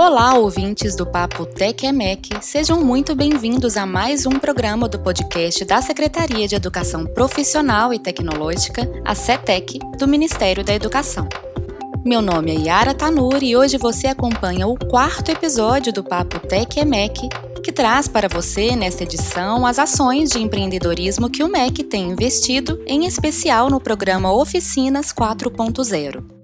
Olá, ouvintes do Papo TecEMEC, sejam muito bem-vindos a mais um programa do podcast da Secretaria de Educação Profissional e Tecnológica, a CETEC, do Ministério da Educação. Meu nome é Yara Tanur e hoje você acompanha o quarto episódio do Papo TecEMEC, que traz para você, nesta edição, as ações de empreendedorismo que o MEC tem investido, em especial no programa Oficinas 4.0.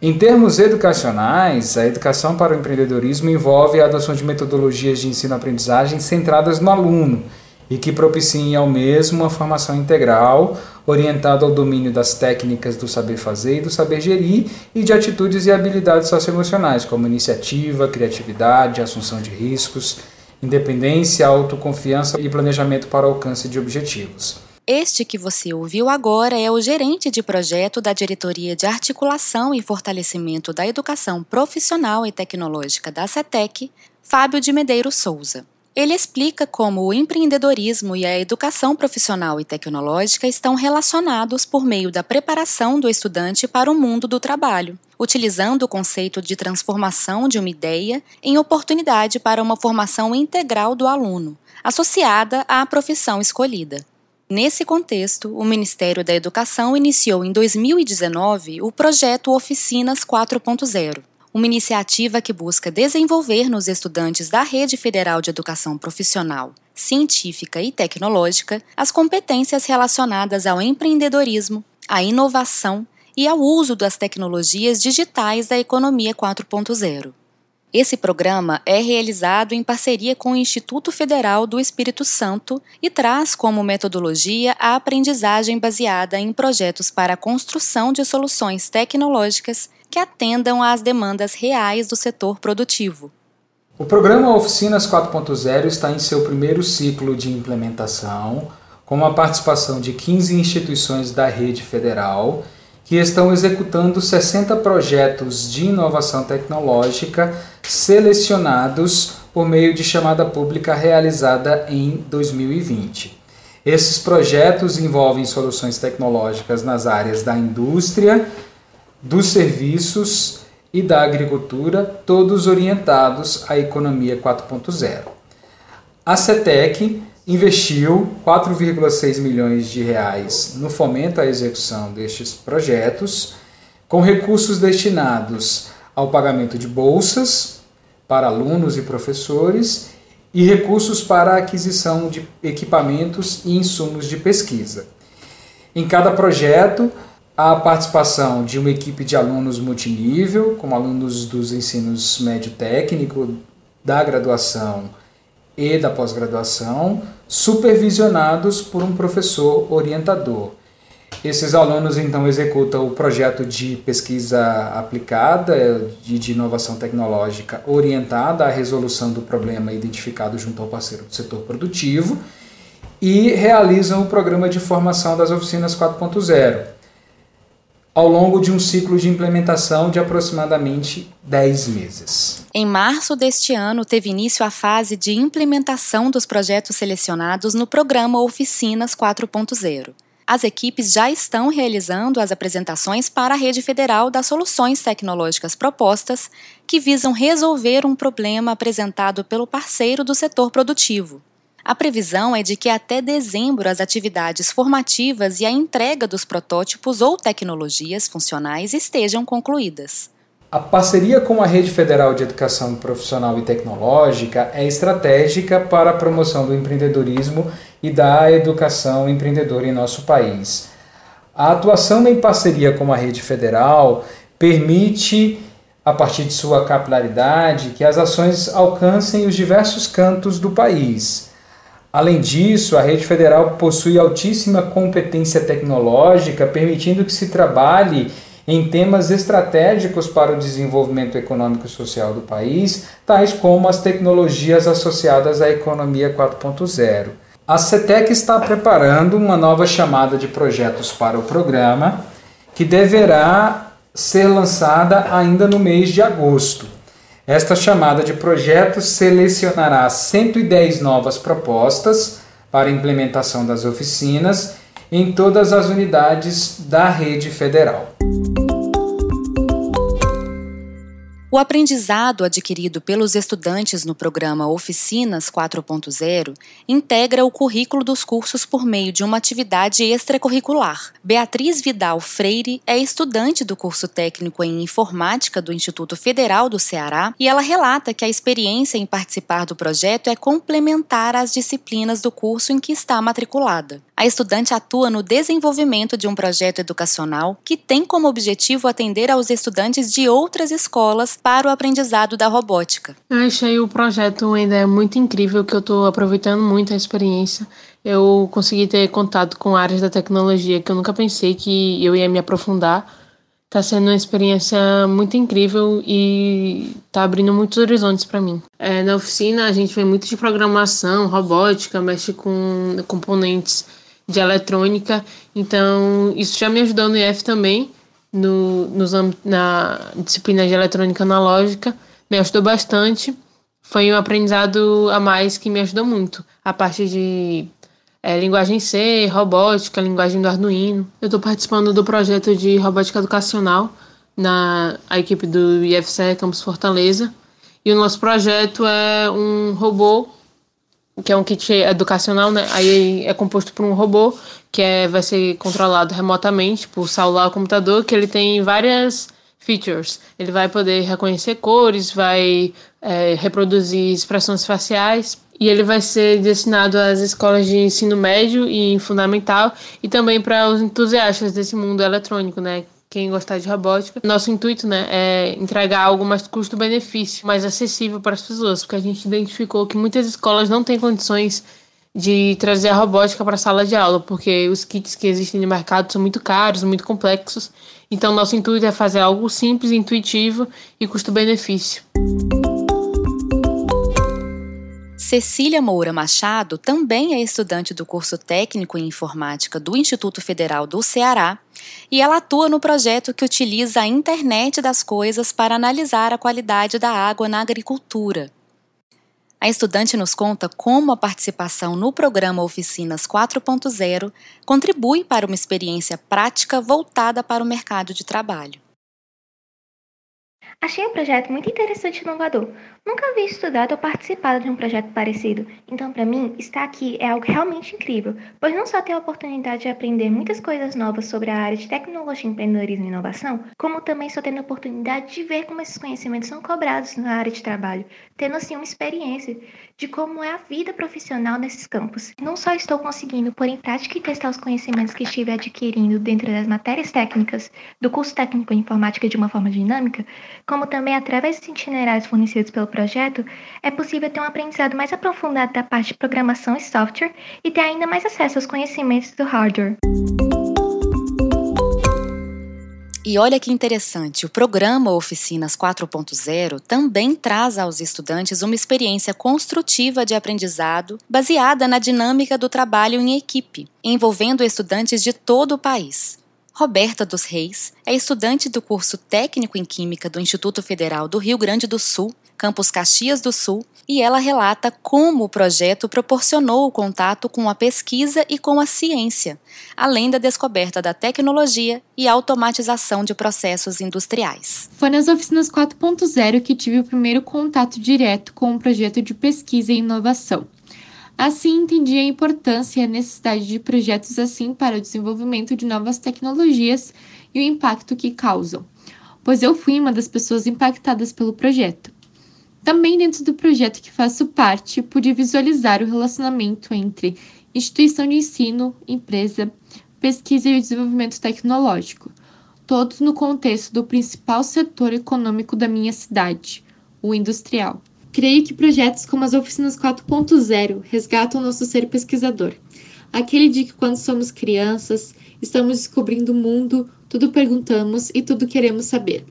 Em termos educacionais, a educação para o empreendedorismo envolve a adoção de metodologias de ensino-aprendizagem centradas no aluno e que propiciem ao mesmo uma formação integral, orientada ao domínio das técnicas do saber fazer e do saber gerir e de atitudes e habilidades socioemocionais, como iniciativa, criatividade, assunção de riscos, independência, autoconfiança e planejamento para o alcance de objetivos. Este que você ouviu agora é o gerente de projeto da Diretoria de Articulação e Fortalecimento da Educação Profissional e Tecnológica da CETEC, Fábio de Medeiros Souza. Ele explica como o empreendedorismo e a educação profissional e tecnológica estão relacionados por meio da preparação do estudante para o mundo do trabalho, utilizando o conceito de transformação de uma ideia em oportunidade para uma formação integral do aluno, associada à profissão escolhida. Nesse contexto, o Ministério da Educação iniciou em 2019 o projeto Oficinas 4.0, uma iniciativa que busca desenvolver nos estudantes da Rede Federal de Educação Profissional, Científica e Tecnológica as competências relacionadas ao empreendedorismo, à inovação e ao uso das tecnologias digitais da economia 4.0. Esse programa é realizado em parceria com o Instituto Federal do Espírito Santo e traz como metodologia a aprendizagem baseada em projetos para a construção de soluções tecnológicas que atendam às demandas reais do setor produtivo. O programa Oficinas 4.0 está em seu primeiro ciclo de implementação, com a participação de 15 instituições da rede federal que estão executando 60 projetos de inovação tecnológica selecionados por meio de chamada pública realizada em 2020. Esses projetos envolvem soluções tecnológicas nas áreas da indústria, dos serviços e da agricultura, todos orientados à economia 4.0. A CETEC investiu 4,6 milhões de reais no fomento à execução destes projetos, com recursos destinados ao pagamento de bolsas para alunos e professores e recursos para a aquisição de equipamentos e insumos de pesquisa. Em cada projeto, há a participação de uma equipe de alunos multinível, como alunos dos ensinos médio técnico, da graduação e da pós-graduação, supervisionados por um professor orientador. Esses alunos então executam o projeto de pesquisa aplicada e de inovação tecnológica orientada à resolução do problema identificado junto ao parceiro do setor produtivo e realizam o programa de formação das oficinas 4.0 ao longo de um ciclo de implementação de aproximadamente 10 meses. Em março deste ano, teve início a fase de implementação dos projetos selecionados no programa Oficinas 4.0. As equipes já estão realizando as apresentações para a rede federal das soluções tecnológicas propostas que visam resolver um problema apresentado pelo parceiro do setor produtivo. A previsão é de que até dezembro as atividades formativas e a entrega dos protótipos ou tecnologias funcionais estejam concluídas. A parceria com a Rede Federal de Educação Profissional e Tecnológica é estratégica para a promoção do empreendedorismo e da educação empreendedora em nosso país. A atuação em parceria com a Rede Federal permite, a partir de sua capilaridade, que as ações alcancem os diversos cantos do país Além disso, a rede federal possui altíssima competência tecnológica, permitindo que se trabalhe em temas estratégicos para o desenvolvimento econômico e social do país, tais como as tecnologias associadas à economia 4.0. A CETEC está preparando uma nova chamada de projetos para o programa, que deverá ser lançada ainda no mês de agosto. Esta chamada de projeto selecionará 110 novas propostas para implementação das oficinas em todas as unidades da rede federal. O aprendizado adquirido pelos estudantes no programa Oficinas 4.0 integra o currículo dos cursos por meio de uma atividade extracurricular. Beatriz Vidal Freire é estudante do curso técnico em informática do Instituto Federal do Ceará e ela relata que a experiência em participar do projeto é complementar às disciplinas do curso em que está matriculada. A estudante atua no desenvolvimento de um projeto educacional que tem como objetivo atender aos estudantes de outras escolas para o aprendizado da robótica. Eu achei o projeto ideia muito incrível que eu estou aproveitando muito a experiência. Eu consegui ter contato com áreas da tecnologia que eu nunca pensei que eu ia me aprofundar. Está sendo uma experiência muito incrível e está abrindo muitos horizontes para mim. É, na oficina a gente vê muito de programação, robótica, mexe com componentes de eletrônica. Então, isso já me ajudou no IF também, no, nos, na disciplina de eletrônica analógica. Me ajudou bastante. Foi um aprendizado a mais que me ajudou muito. A parte de é, linguagem C, robótica, linguagem do Arduino. Eu estou participando do projeto de robótica educacional na a equipe do IFCE Campus Fortaleza. E o nosso projeto é um robô que é um kit educacional, né? Aí é composto por um robô que é, vai ser controlado remotamente por celular ou computador, que ele tem várias features. Ele vai poder reconhecer cores, vai é, reproduzir expressões faciais e ele vai ser destinado às escolas de ensino médio e fundamental e também para os entusiastas desse mundo eletrônico, né? Quem gostar de robótica. Nosso intuito, né, é entregar algo mais custo-benefício, mais acessível para as pessoas, porque a gente identificou que muitas escolas não têm condições de trazer a robótica para a sala de aula, porque os kits que existem no mercado são muito caros, muito complexos. Então, nosso intuito é fazer algo simples, intuitivo e custo-benefício. Cecília Moura Machado também é estudante do curso técnico em informática do Instituto Federal do Ceará e ela atua no projeto que utiliza a internet das coisas para analisar a qualidade da água na agricultura. A estudante nos conta como a participação no programa Oficinas 4.0 contribui para uma experiência prática voltada para o mercado de trabalho. Achei o projeto muito interessante e inovador. Nunca havia estudado ou participado de um projeto parecido, então para mim estar aqui é algo realmente incrível, pois não só tenho a oportunidade de aprender muitas coisas novas sobre a área de tecnologia, empreendedorismo e inovação, como também estou tendo a oportunidade de ver como esses conhecimentos são cobrados na área de trabalho, tendo assim uma experiência de como é a vida profissional nesses campos. Não só estou conseguindo pôr em prática e testar os conhecimentos que estive adquirindo dentro das matérias técnicas do curso técnico em informática de uma forma dinâmica, como também através dos itinerários fornecidos pelo projeto, é possível ter um aprendizado mais aprofundado da parte de programação e software e ter ainda mais acesso aos conhecimentos do hardware. E olha que interessante, o programa Oficinas 4.0 também traz aos estudantes uma experiência construtiva de aprendizado baseada na dinâmica do trabalho em equipe, envolvendo estudantes de todo o país. Roberta dos Reis é estudante do curso técnico em Química do Instituto Federal do Rio Grande do Sul, campus Caxias do Sul, e ela relata como o projeto proporcionou o contato com a pesquisa e com a ciência, além da descoberta da tecnologia e automatização de processos industriais. Foi nas oficinas 4.0 que tive o primeiro contato direto com o projeto de pesquisa e inovação. Assim, entendi a importância e a necessidade de projetos assim para o desenvolvimento de novas tecnologias e o impacto que causam, pois eu fui uma das pessoas impactadas pelo projeto. Também dentro do projeto que faço parte, pude visualizar o relacionamento entre instituição de ensino, empresa, pesquisa e desenvolvimento tecnológico, todos no contexto do principal setor econômico da minha cidade, o industrial. Creio que projetos como as oficinas 4.0 resgatam nosso ser pesquisador. Aquele de que, quando somos crianças, estamos descobrindo o mundo, tudo perguntamos e tudo queremos saber.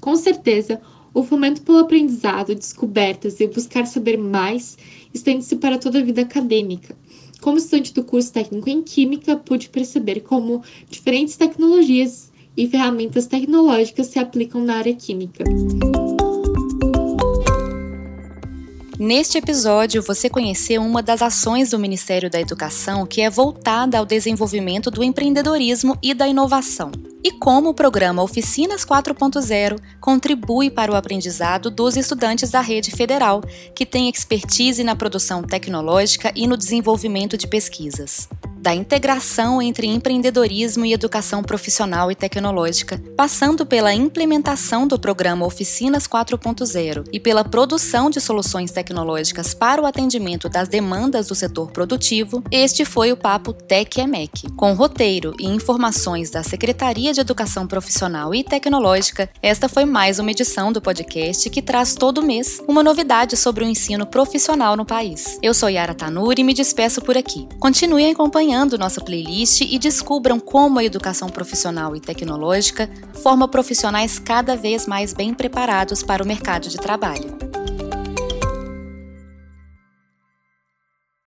Com certeza, o fomento pelo aprendizado, descobertas e buscar saber mais estende-se para toda a vida acadêmica. Como estudante do curso técnico em Química, pude perceber como diferentes tecnologias e ferramentas tecnológicas se aplicam na área química. Neste episódio, você conheceu uma das ações do Ministério da Educação que é voltada ao desenvolvimento do empreendedorismo e da inovação, e como o programa Oficinas 4.0 contribui para o aprendizado dos estudantes da rede federal, que têm expertise na produção tecnológica e no desenvolvimento de pesquisas da integração entre empreendedorismo e educação profissional e tecnológica, passando pela implementação do programa Oficinas 4.0 e pela produção de soluções tecnológicas para o atendimento das demandas do setor produtivo, este foi o Papo Tech EMEC. Com roteiro e informações da Secretaria de Educação Profissional e Tecnológica, esta foi mais uma edição do podcast que traz todo mês uma novidade sobre o ensino profissional no país. Eu sou Yara Tanuri e me despeço por aqui. Continue acompanhando acompanhando nossa playlist e descubram como a educação profissional e tecnológica forma profissionais cada vez mais bem preparados para o mercado de trabalho.